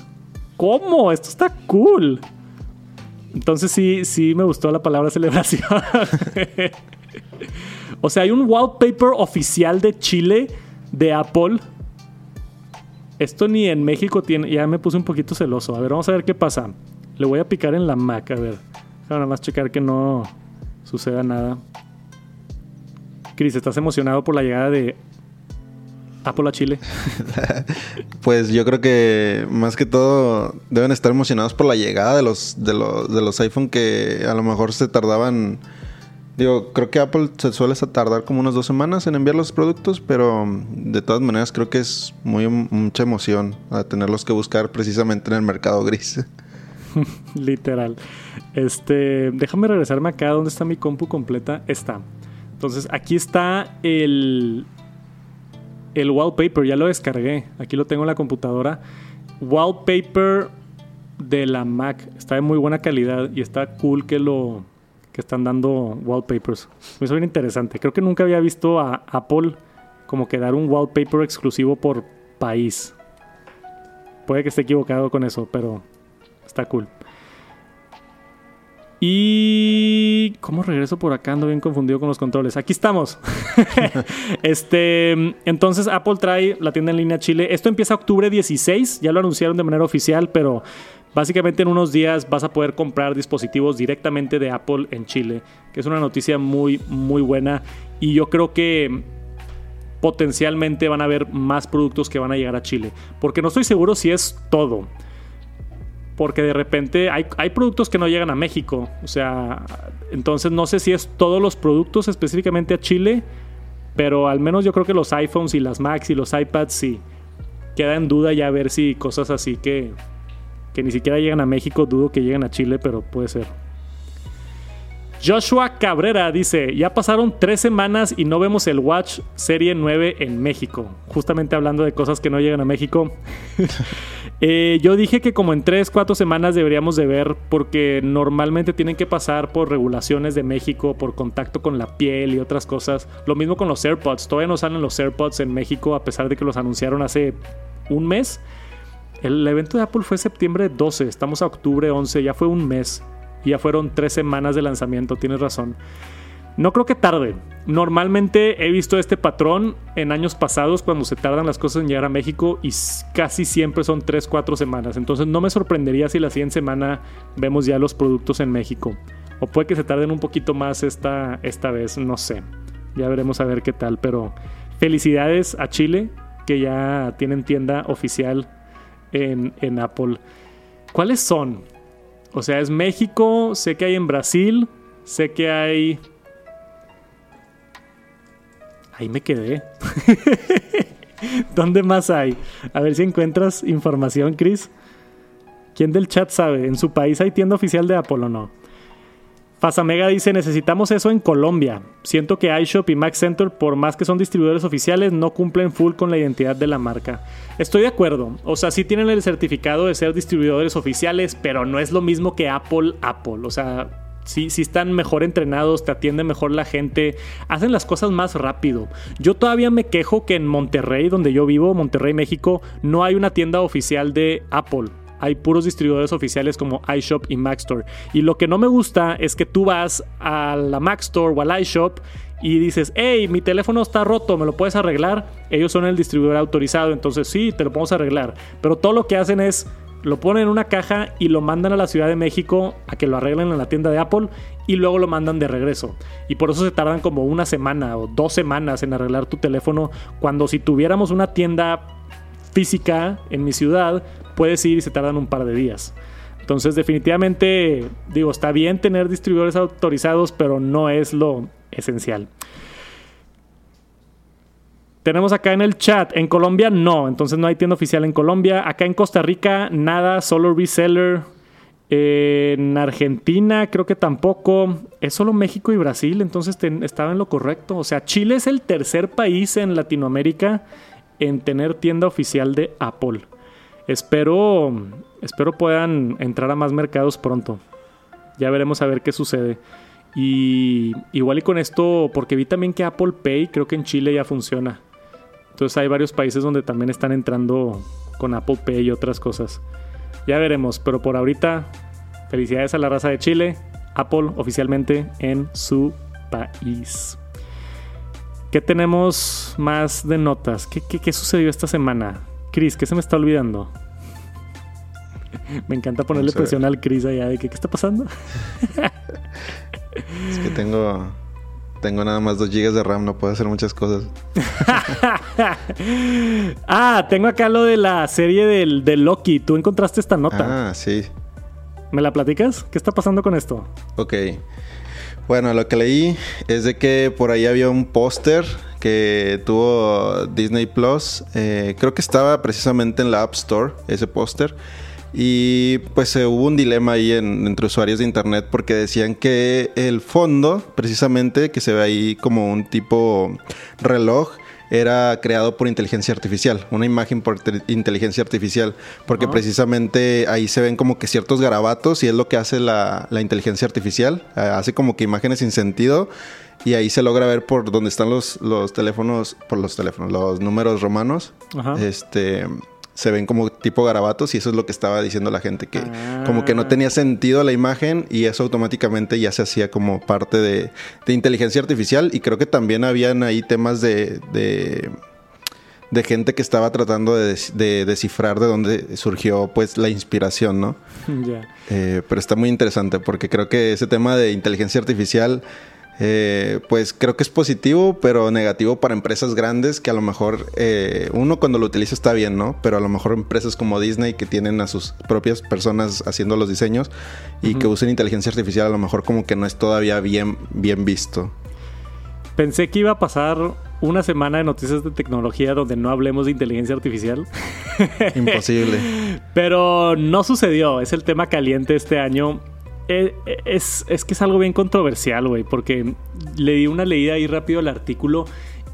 ¿Cómo? Esto está cool. Entonces sí, sí me gustó la palabra celebración. o sea, hay un wallpaper oficial de Chile de Apple. Esto ni en México tiene. Ya me puse un poquito celoso. A ver, vamos a ver qué pasa. Le voy a picar en la Mac. A ver. Nada más checar que no suceda nada. Chris, ¿estás emocionado por la llegada de Apple a Chile? pues yo creo que más que todo deben estar emocionados por la llegada de los, de los, de los iPhone que a lo mejor se tardaban. Digo, creo que Apple se suele tardar como unas dos semanas en enviar los productos, pero de todas maneras creo que es muy mucha emoción a tenerlos que buscar precisamente en el mercado gris. Literal. Este, déjame regresarme acá donde está mi compu completa. Está. Entonces, aquí está el, el wallpaper, ya lo descargué. Aquí lo tengo en la computadora. Wallpaper de la Mac. Está de muy buena calidad y está cool que lo que están dando wallpapers. Me hizo bien interesante. Creo que nunca había visto a Apple como que dar un wallpaper exclusivo por país. Puede que esté equivocado con eso, pero está cool. Y. ¿Cómo regreso por acá? Ando bien confundido con los controles. Aquí estamos. este. Entonces, Apple trae la tienda en línea Chile. Esto empieza octubre 16. Ya lo anunciaron de manera oficial, pero básicamente en unos días vas a poder comprar dispositivos directamente de Apple en Chile. Que es una noticia muy, muy buena. Y yo creo que potencialmente van a haber más productos que van a llegar a Chile. Porque no estoy seguro si es todo porque de repente hay, productos que no llegan a México. O sea, entonces no sé si es todos los productos específicamente a Chile, pero al menos yo creo que los iPhones y las Macs y los iPads sí. Queda en duda ya ver si cosas así que, que ni siquiera llegan a México, dudo que lleguen a Chile, pero puede ser. Joshua Cabrera dice, ya pasaron tres semanas y no vemos el Watch Serie 9 en México. Justamente hablando de cosas que no llegan a México. Eh, yo dije que como en tres, cuatro semanas deberíamos de ver porque normalmente tienen que pasar por regulaciones de México, por contacto con la piel y otras cosas. Lo mismo con los AirPods. Todavía no salen los AirPods en México a pesar de que los anunciaron hace un mes. El evento de Apple fue septiembre 12, estamos a octubre 11, ya fue un mes ya fueron tres semanas de lanzamiento, tienes razón. No creo que tarde. Normalmente he visto este patrón en años pasados cuando se tardan las cosas en llegar a México y casi siempre son 3, 4 semanas. Entonces no me sorprendería si la siguiente semana vemos ya los productos en México. O puede que se tarden un poquito más esta, esta vez, no sé. Ya veremos a ver qué tal. Pero felicidades a Chile que ya tienen tienda oficial en, en Apple. ¿Cuáles son? O sea, es México, sé que hay en Brasil, sé que hay... Ahí me quedé. ¿Dónde más hay? A ver si encuentras información, Chris. ¿Quién del chat sabe? ¿En su país hay tienda oficial de Apple o no? Fasamega dice, necesitamos eso en Colombia. Siento que iShop y Mac Center, por más que son distribuidores oficiales, no cumplen full con la identidad de la marca. Estoy de acuerdo. O sea, sí tienen el certificado de ser distribuidores oficiales, pero no es lo mismo que Apple, Apple. O sea, sí están mejor entrenados, te atiende mejor la gente, hacen las cosas más rápido. Yo todavía me quejo que en Monterrey, donde yo vivo, Monterrey, México, no hay una tienda oficial de Apple hay puros distribuidores oficiales como iShop y Mac Store. Y lo que no me gusta es que tú vas a la Mac Store o al iShop y dices, hey, mi teléfono está roto, ¿me lo puedes arreglar? Ellos son el distribuidor autorizado, entonces sí, te lo podemos arreglar. Pero todo lo que hacen es, lo ponen en una caja y lo mandan a la Ciudad de México a que lo arreglen en la tienda de Apple y luego lo mandan de regreso. Y por eso se tardan como una semana o dos semanas en arreglar tu teléfono, cuando si tuviéramos una tienda física en mi ciudad, puedes ir y se tardan un par de días. Entonces, definitivamente, digo, está bien tener distribuidores autorizados, pero no es lo esencial. Tenemos acá en el chat, en Colombia no, entonces no hay tienda oficial en Colombia. Acá en Costa Rica nada, solo reseller. en Argentina creo que tampoco. Es solo México y Brasil, entonces estaba en lo correcto. O sea, Chile es el tercer país en Latinoamérica en tener tienda oficial de Apple. Espero, espero puedan entrar a más mercados pronto. Ya veremos a ver qué sucede. Y igual y con esto, porque vi también que Apple Pay creo que en Chile ya funciona. Entonces hay varios países donde también están entrando con Apple Pay y otras cosas. Ya veremos, pero por ahorita, felicidades a la raza de Chile. Apple oficialmente en su país. ¿Qué tenemos más de notas? ¿Qué, sucedió esta semana? Chris, ¿qué se me está olvidando? me encanta ponerle presión al Chris allá de que, ¿qué está pasando? es que tengo, tengo nada más 2 GB de RAM, no puedo hacer muchas cosas. ah, tengo acá lo de la serie del, de Loki. ¿Tú encontraste esta nota? Ah, sí. ¿Me la platicas? ¿Qué está pasando con esto? Ok. Bueno, lo que leí es de que por ahí había un póster que tuvo Disney Plus. Eh, creo que estaba precisamente en la App Store, ese póster. Y pues eh, hubo un dilema ahí entre usuarios de internet porque decían que el fondo, precisamente, que se ve ahí como un tipo reloj, era creado por inteligencia artificial, una imagen por inteligencia artificial, porque precisamente ahí se ven como que ciertos garabatos y es lo que hace la, inteligencia artificial, eh, hace como que imágenes sin sentido y ahí se logra ver por donde están los, los teléfonos, por los teléfonos, los números romanos, este se ven como tipo garabatos y eso es lo que estaba diciendo la gente, que como que no ah. tenía sentido la imagen y eso automáticamente ya se hacía como parte de, inteligencia artificial y creo que también habían ahí temas de, de, gente que estaba tratando de, descifrar de dónde surgió pues la inspiración, ¿no? Eh, pero está muy interesante porque creo que ese tema de inteligencia artificial eh, pues creo que es positivo, pero negativo para empresas grandes que a lo mejor eh, uno cuando lo utiliza está bien, ¿no? Pero a lo mejor empresas como Disney que tienen a sus propias personas haciendo los diseños y que usen inteligencia artificial a lo mejor como que no es todavía bien, bien visto. Pensé que iba a pasar una semana de noticias de tecnología donde no hablemos de inteligencia artificial. Imposible. Pero no sucedió, es el tema caliente este año eh, es, que es algo bien controversial, güey, porque le di una leída ahí rápido al artículo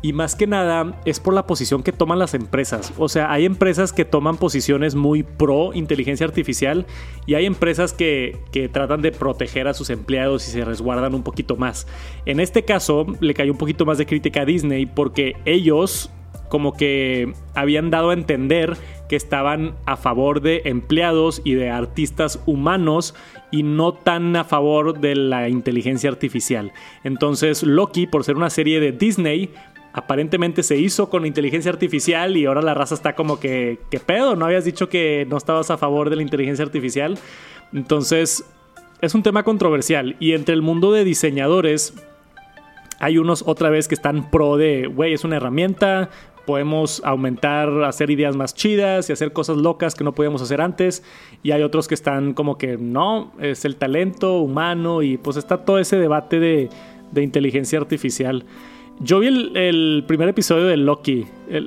y más que nada es por la posición que toman las empresas. O sea, hay empresas que toman posiciones muy pro inteligencia artificial y hay empresas que, que, tratan de proteger a sus empleados y se resguardan un poquito más. En este caso, le cayó un poquito más de crítica a Disney porque ellos como que habían dado a entender que estaban a favor de empleados y de artistas humanos y no tan a favor de la inteligencia artificial. Entonces Loki, por ser una serie de Disney, aparentemente se hizo con inteligencia artificial y ahora la raza está como que, ¿qué pedo? ¿No habías dicho que no estabas a favor de la inteligencia artificial? Entonces, es un tema controversial y entre el mundo de diseñadores hay unos otra vez que están pro de, güey, es una herramienta, podemos aumentar, hacer ideas más chidas y hacer cosas locas que no podíamos hacer antes. Y hay otros que están como que no, es el talento humano y pues está todo ese debate de, inteligencia artificial. Yo vi el, primer episodio de Loki.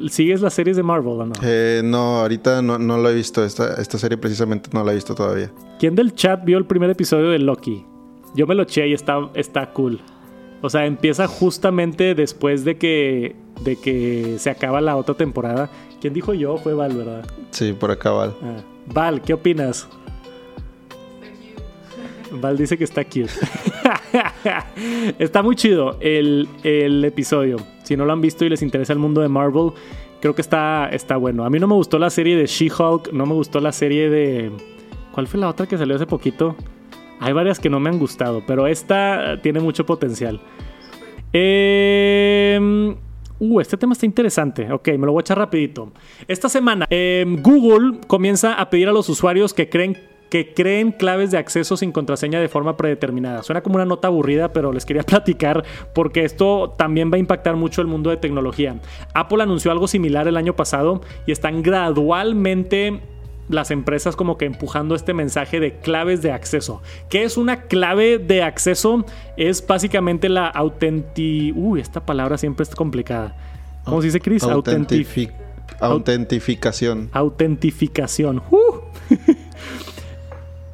¿Sigues las series de Marvel o no? Eh, no, ahorita no, lo he visto. Esta, esta serie precisamente no la he visto todavía. ¿Quién del chat vio el primer episodio de Loki? Yo me lo eché y está, está cool. O sea, empieza justamente después de que de que se acaba la otra temporada. ¿Quién dijo yo? Fue Val, ¿verdad? Sí, por acá Val. Ah. Val, ¿qué opinas? Val dice que está cute. está muy chido el, episodio. Si no lo han visto y les interesa el mundo de Marvel, creo que está, está bueno. A mí no me gustó la serie de She-Hulk, no me gustó la serie de... ¿Cuál fue la otra que salió hace poquito? Hay varias que no me han gustado, pero esta tiene mucho potencial. Eh, Uh, este tema está interesante. Ok, me lo voy a echar rapidito. Esta semana, em, Google comienza a pedir a los usuarios que creen que creen claves de acceso sin contraseña de forma predeterminada. Suena como una nota aburrida, pero les quería platicar porque esto también va a impactar mucho el mundo de tecnología. Apple anunció algo similar el año pasado y están gradualmente las empresas como que empujando este mensaje de claves de acceso. ¿Qué es una clave de acceso? Es básicamente la autenti... Uy, esta palabra siempre es complicada. ¿Cómo se dice, Chris? autentificación. Autentificación. Uh.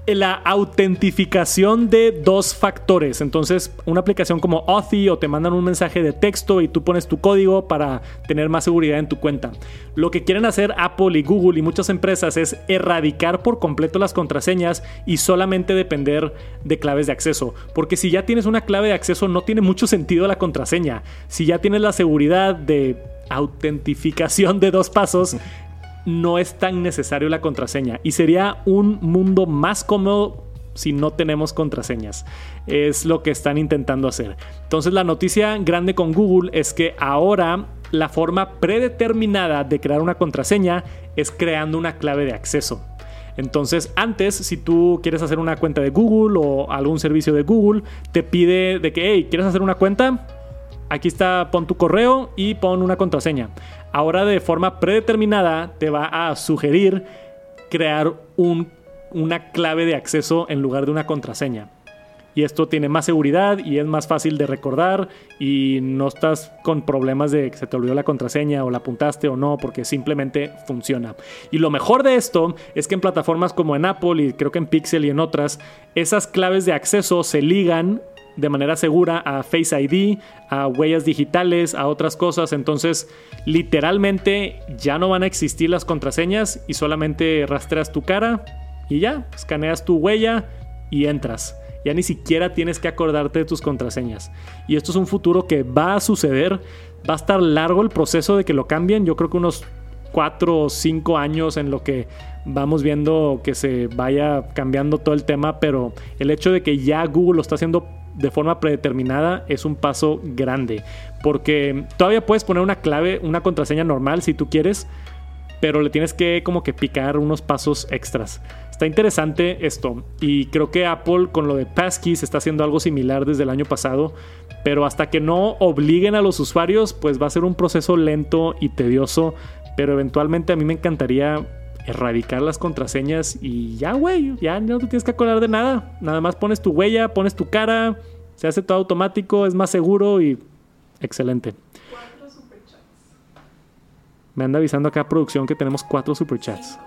la autentificación de dos factores. Entonces, una aplicación como Authy o te mandan un mensaje de texto y tú pones tu código para tener más seguridad en tu cuenta. Lo que quieren hacer Apple y Google y muchas empresas es erradicar por completo las contraseñas y solamente depender de claves de acceso. Porque si ya tienes una clave de acceso no tiene mucho sentido la contraseña. Si ya tienes la seguridad de autentificación de dos pasos, no es tan necesario la contraseña y sería un mundo más cómodo si no tenemos contraseñas. Es lo que están intentando hacer. Entonces la noticia grande con Google es que ahora la forma predeterminada de crear una contraseña es creando una clave de acceso. Entonces, antes, si tú quieres hacer una cuenta de Google o algún servicio de Google, te pide de que, hey, ¿quieres hacer una cuenta? aquí está, pon tu correo y pon una contraseña. Ahora de forma predeterminada te va a sugerir crear una clave de acceso en lugar de una contraseña y esto tiene más seguridad y es más fácil de recordar y no estás con problemas de que se te olvidó la contraseña o la apuntaste o no porque simplemente funciona. Y lo mejor de esto es que en plataformas como en Apple y creo que en Pixel y en otras, esas claves de acceso se ligan de manera segura a Face ID, a huellas digitales, a otras cosas. Entonces, literalmente ya no van a existir las contraseñas y solamente rastreas tu cara y ya, escaneas tu huella y entras. Ya ni siquiera tienes que acordarte de tus contraseñas. Y esto es un futuro que va a suceder. Va a estar largo el proceso de que lo cambien. Yo creo que unos 4 o 5 años en lo que vamos viendo que se vaya cambiando todo el tema. Pero el hecho de que ya Google lo está haciendo de forma predeterminada es un paso grande. Porque todavía puedes poner una clave, una contraseña normal si tú quieres. Pero le tienes que como que picar unos pasos extras. Está interesante esto y creo que Apple con lo de Passkeys está haciendo algo similar desde el año pasado, pero hasta que no obliguen a los usuarios, pues va a ser un proceso lento y tedioso, pero eventualmente a mí me encantaría erradicar las contraseñas y ya, güey, ya no te tienes que acordar de nada. Nada más pones tu huella, pones tu cara, se hace todo automático, es más seguro y excelente. Me anda avisando acá producción que tenemos cuatro superchats.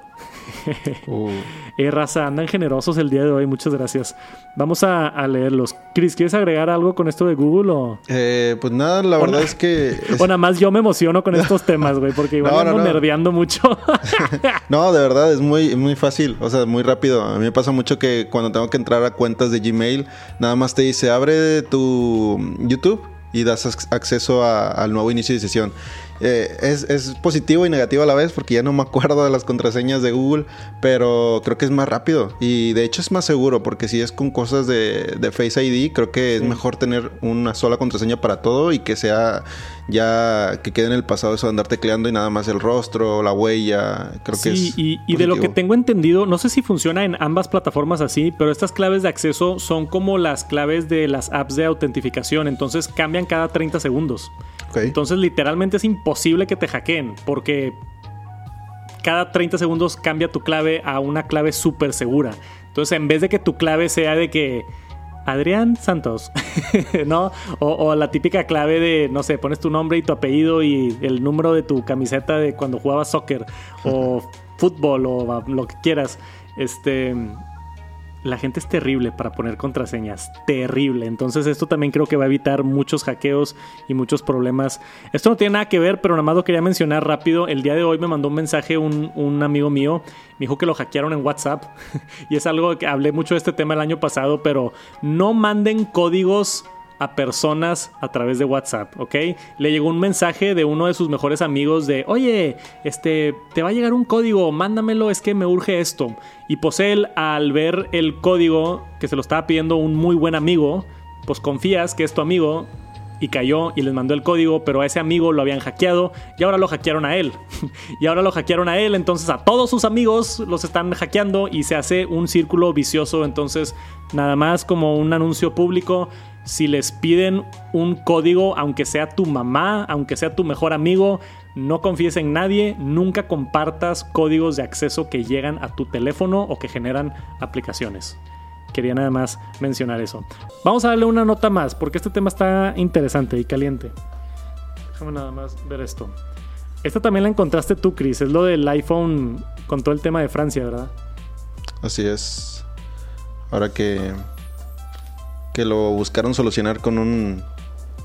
Uh. eh, raza, andan generosos el día de hoy, muchas gracias. Vamos a, leerlos. Chris, ¿quieres agregar algo con esto de Google o...? Eh, pues nada, la verdad es que... O nada más yo me emociono con estos temas, güey, porque igual no, nerdeando mucho. no, de verdad, es muy, muy fácil, o sea, muy rápido. A mí me pasa mucho que cuando tengo que entrar a cuentas de Gmail, nada más te dice, abre tu YouTube y das acceso al nuevo inicio de sesión. Eh, es, positivo y negativo a la vez porque ya no me acuerdo de las contraseñas de Google, pero creo que es más rápido y de hecho es más seguro porque si es con cosas de, Face ID, creo que es mejor tener una sola contraseña para todo y que sea ya que quede en el pasado eso de andar tecleando y nada más el rostro, la huella, creo que es. Y, y de lo que tengo entendido, no sé si funciona en ambas plataformas así, pero estas claves de acceso son como las claves de las apps de autentificación, entonces cambian cada 30 segundos. Entonces literalmente es imposible que te hackeen porque cada 30 segundos cambia tu clave a una clave súper segura. Entonces en vez de que tu clave sea de que Adrián Santos, ¿no? O, la típica clave de, no sé, pones tu nombre y tu apellido y el número de tu camiseta de cuando jugabas soccer o fútbol o lo que quieras. Este, la gente es terrible para poner contraseñas, terrible. Entonces esto también creo que va a evitar muchos hackeos y muchos problemas. Esto no tiene nada que ver, pero nada más lo quería mencionar rápido. El día de hoy me mandó un mensaje un, un amigo mío, me dijo que lo hackearon en WhatsApp y es algo que hablé mucho de este tema el año pasado, pero no manden códigos a personas a través de WhatsApp, ¿ok? Le llegó un mensaje de uno de sus mejores amigos de, oye, este, te va a llegar un código, mándamelo, es que me urge esto. Y pues él, al ver el código que se lo estaba pidiendo un muy buen amigo, pues confías que es tu amigo y cayó y les mandó el código, pero a ese amigo lo habían hackeado y ahora lo hackearon a él. y ahora lo hackearon a él, entonces a todos sus amigos los están hackeando y se hace un círculo vicioso, entonces nada más como un anuncio público si les piden un código, aunque sea tu mamá, aunque sea tu mejor amigo, no confíes en nadie, nunca compartas códigos de acceso que llegan a tu teléfono o que generan aplicaciones. Quería nada más mencionar eso. Vamos a darle una nota más, porque este tema está interesante y caliente. Déjame nada más ver esto. Esta también la encontraste tú, Chris. Es lo del iPhone con todo el tema de Francia, ¿verdad? Así es. Ahora que que lo buscaron solucionar con un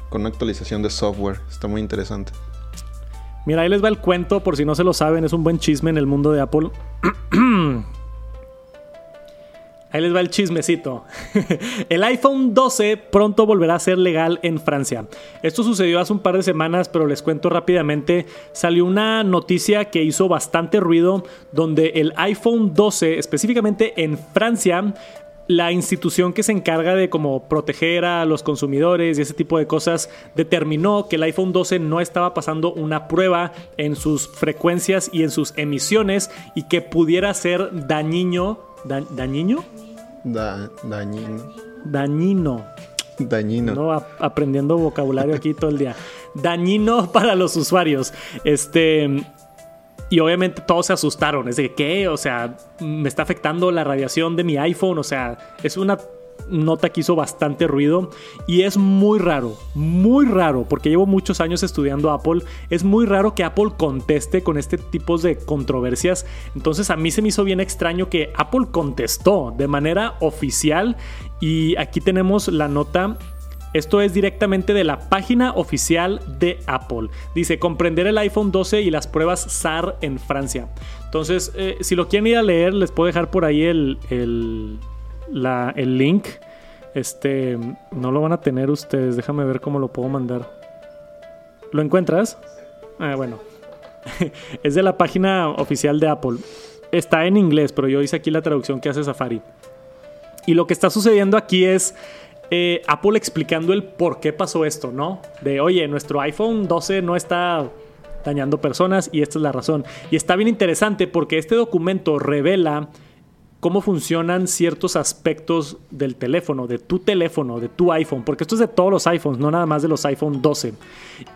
con una actualización de software. Está muy interesante. Mira, ahí les va el cuento, por si no se lo saben, es un buen chisme en el mundo de Apple. Ahí les va el chismecito. el iPhone 12 pronto volverá a ser legal en Francia. Esto sucedió hace un par de semanas, pero les cuento rápidamente. Salió una noticia que hizo bastante ruido, donde el iPhone 12, específicamente en Francia, la institución que se encarga de como proteger a los consumidores y ese tipo de cosas determinó que el iPhone 12 no estaba pasando una prueba en sus frecuencias y en sus emisiones y que pudiera ser dañino. ¿Dañino? dañino. Dañino. Dañino. ¿no? aprendiendo vocabulario aquí todo el día. Dañino para los usuarios. Este. Y obviamente todos se asustaron. Es de qué? O sea, me está afectando la radiación de mi iPhone. O sea, es una nota que hizo bastante ruido y es muy raro, muy raro, porque llevo muchos años estudiando Apple, es muy raro que Apple conteste con este tipo de controversias, entonces a mí se me hizo bien extraño que Apple contestó de manera oficial y aquí tenemos la nota esto es directamente de la página oficial de Apple. Dice, comprender el iPhone 12 y las pruebas SAR en Francia. Entonces, eh, si lo quieren ir a leer, les puedo dejar por ahí el, el link. Este, no lo van a tener ustedes. Déjame ver cómo lo puedo mandar. ¿Lo encuentras? Ah, bueno. es de la página oficial de Apple. Está en inglés, pero yo hice aquí la traducción que hace Safari. Y lo que está sucediendo aquí es eh, Apple explicando el por qué pasó esto, ¿no? De, oye, nuestro iPhone 12 no está dañando personas y esta es la razón. Y está bien interesante porque este documento revela cómo funcionan ciertos aspectos del teléfono, de tu teléfono, de tu iPhone, porque esto es de todos los iPhones, no nada más de los iPhone 12.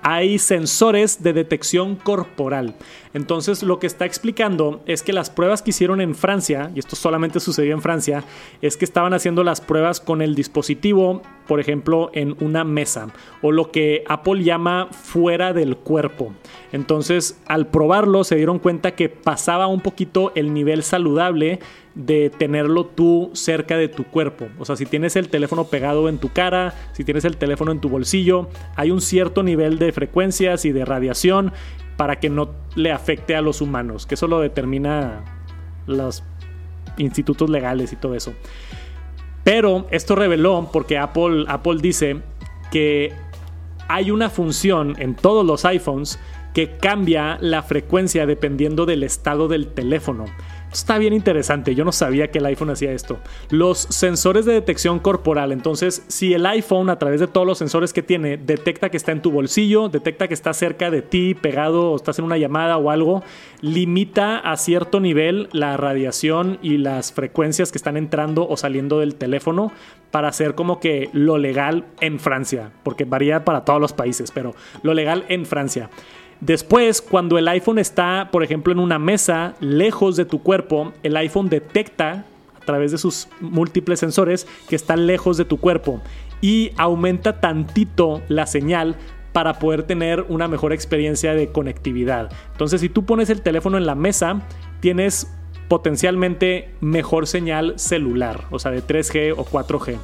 Hay sensores de detección corporal. Entonces lo que está explicando es que las pruebas que hicieron en Francia, y esto solamente sucedió en Francia, es que estaban haciendo las pruebas con el dispositivo, por ejemplo, en una mesa, o lo que Apple llama fuera del cuerpo. Entonces al probarlo se dieron cuenta que pasaba un poquito el nivel saludable de tenerlo tú cerca de tu cuerpo. O sea, si tienes el teléfono pegado en tu cara, si tienes el teléfono en tu bolsillo, hay un cierto nivel de frecuencias y de radiación para que no le afecte a los humanos, que eso lo determina los institutos legales y todo eso. Pero esto reveló porque Apple, Apple dice que hay una función en todos los iPhones que cambia la frecuencia dependiendo del estado del teléfono. Está bien interesante, yo no sabía que el iPhone hacía esto. Los sensores de detección corporal, entonces si el iPhone a través de todos los sensores que tiene detecta que está en tu bolsillo, detecta que está cerca de ti, pegado o estás en una llamada o algo, limita a cierto nivel la radiación y las frecuencias que están entrando o saliendo del teléfono para hacer como que lo legal en Francia, porque varía para todos los países, pero lo legal en Francia. Después, cuando el iPhone está, por ejemplo, en una mesa lejos de tu cuerpo, el iPhone detecta a través de sus múltiples sensores que está lejos de tu cuerpo y aumenta tantito la señal para poder tener una mejor experiencia de conectividad. Entonces, si tú pones el teléfono en la mesa, tienes potencialmente mejor señal celular, o sea, de 3G o 4G.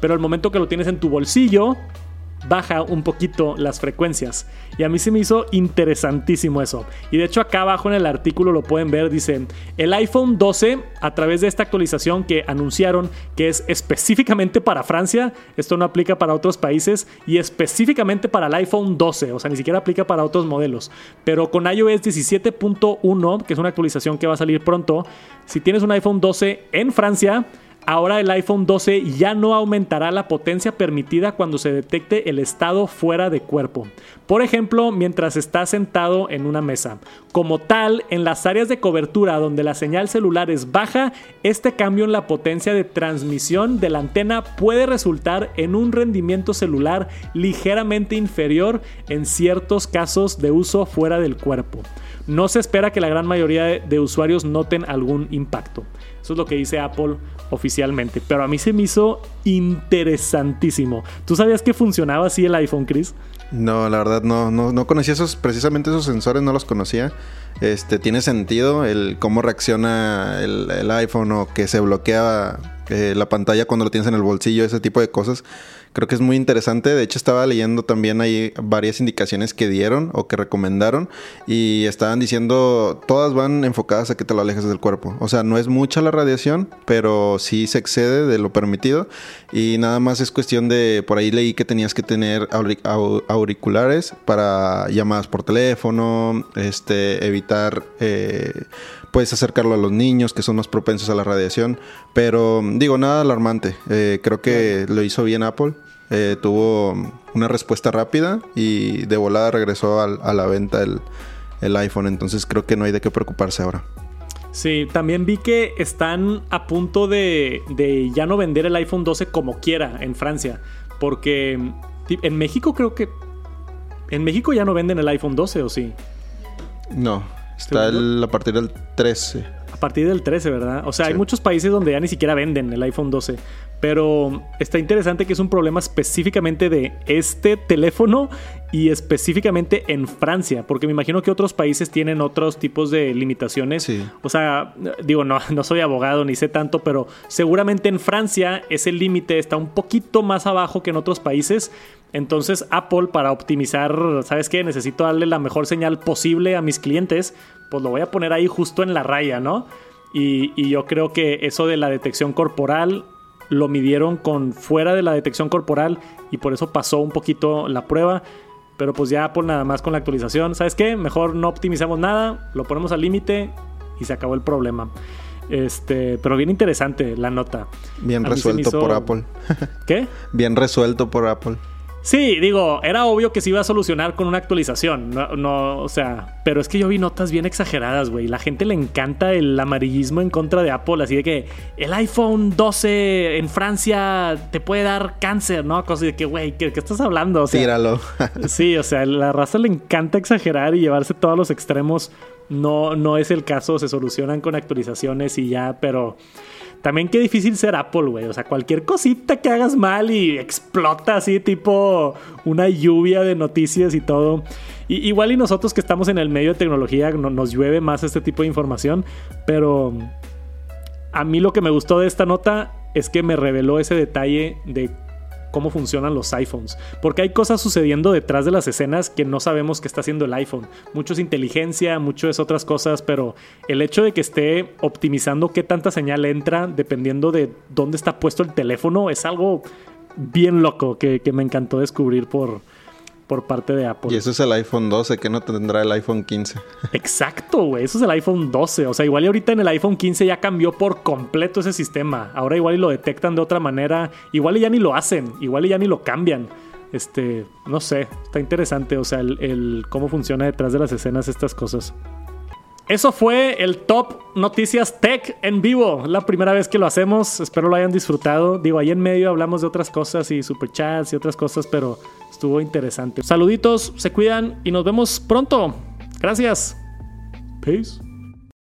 Pero al momento que lo tienes en tu bolsillo, baja un poquito las frecuencias. Y a mí se me hizo interesantísimo eso. Y de hecho acá abajo en el artículo lo pueden ver, dice, el iPhone 12 a través de esta actualización que anunciaron que es específicamente para Francia, esto no aplica para otros países y específicamente para el iPhone 12, o sea, ni siquiera aplica para otros modelos. Pero con iOS 17.1, que es una actualización que va a salir pronto, si tienes un iPhone 12 en Francia, Ahora el iPhone 12 ya no aumentará la potencia permitida cuando se detecte el estado fuera de cuerpo. Por ejemplo, mientras está sentado en una mesa. Como tal, en las áreas de cobertura donde la señal celular es baja, este cambio en la potencia de transmisión de la antena puede resultar en un rendimiento celular ligeramente inferior en ciertos casos de uso fuera del cuerpo. No se espera que la gran mayoría de usuarios noten algún impacto. Eso es lo que dice Apple oficialmente. Pero a mí se me hizo interesantísimo. ¿Tú sabías que funcionaba así el iPhone, Chris? No, la verdad no, no, conocía esos, precisamente esos sensores, no los conocía. Este, tiene sentido el cómo reacciona el, iPhone o que se bloquea eh, la pantalla cuando lo tienes en el bolsillo, ese tipo de cosas. Creo que es muy interesante. De hecho, estaba leyendo también ahí varias indicaciones que dieron o que recomendaron y estaban diciendo, todas van enfocadas a que te lo alejes del cuerpo. O sea, no es mucha la radiación, pero sí se excede de lo permitido y nada más es cuestión de, por ahí leí que tenías que tener auriculares para llamadas por teléfono, este, evitar... Eh, puedes acercarlo a los niños que son más propensos a la radiación. Pero digo, nada alarmante. Eh, creo que lo hizo bien Apple. Eh, tuvo una respuesta rápida y de volada regresó a, la venta el, iPhone. Entonces creo que no hay de qué preocuparse ahora. Sí, también vi que están a punto de, de, ya no vender el iPhone 12 como quiera en Francia. Porque en México creo que... En México ya no venden el iPhone 12 o sí. No, está a partir del 13 partir del 13, ¿verdad? O sea, hay muchos países donde ya ni siquiera venden el iPhone 12. Pero está interesante que es un problema específicamente de este teléfono y específicamente en Francia, porque me imagino que otros países tienen otros tipos de limitaciones. O sea, digo, no, no soy abogado ni sé tanto, pero seguramente en Francia ese límite está un poquito más abajo que en otros países. Entonces Apple para optimizar, ¿sabes qué? Necesito darle la mejor señal posible a mis clientes, pues lo voy a poner ahí justo en la raya, ¿no? Y, yo creo que eso de la detección corporal lo midieron con fuera de la detección corporal y por eso pasó un poquito la prueba. Pero pues ya por nada más con la actualización, ¿sabes qué? Mejor no optimizamos nada, lo ponemos al límite y se acabó el problema. Este, pero bien interesante la nota. Bien resuelto por Apple. ¿Qué? Bien resuelto por Apple. Sí, digo, era obvio que se iba a solucionar con una actualización. No, o sea, pero es que yo vi notas bien exageradas, güey. La gente le encanta el amarillismo en contra de Apple, así de que el iPhone 12 en Francia te puede dar cáncer, ¿no? Cosas de que, güey, ¿qué, estás hablando? O Tíralo. sí, o sea, la raza le encanta exagerar y llevarse todos los extremos. No, no es el caso, se solucionan con actualizaciones y ya, pero también qué difícil ser Apple, güey. O sea, cualquier cosita que hagas mal y explota así, tipo una lluvia de noticias y todo. Y, igual y nosotros que estamos en el medio de tecnología nos llueve más este tipo de información. Pero a mí lo que me gustó de esta nota es que me reveló ese detalle de cómo funcionan los iPhones. Porque hay cosas sucediendo detrás de las escenas que no sabemos que está haciendo el iPhone. Mucho es inteligencia, mucho es otras cosas, pero el hecho de que esté optimizando qué tanta señal entra dependiendo de dónde está puesto el teléfono es algo bien loco que me encantó descubrir por, por parte de Apple. Y eso es el iPhone 12, que no tendrá el iPhone 15. Exacto, güey. Eso es el iPhone 12. O sea, igual y ahorita en el iPhone 15 ya cambió por completo ese sistema. Ahora igual y lo detectan de otra manera. Igual y ya ni lo hacen. Igual y ya ni lo cambian. Este, no sé. Está interesante. O sea, el, cómo funciona detrás de las escenas estas cosas. Eso fue el Top Noticias Tech en vivo. La primera vez que lo hacemos. Espero lo hayan disfrutado. Digo, ahí en medio hablamos de otras cosas y superchats y otras cosas, pero estuvo interesante. Saluditos, se cuidan y nos vemos pronto. Gracias. Peace.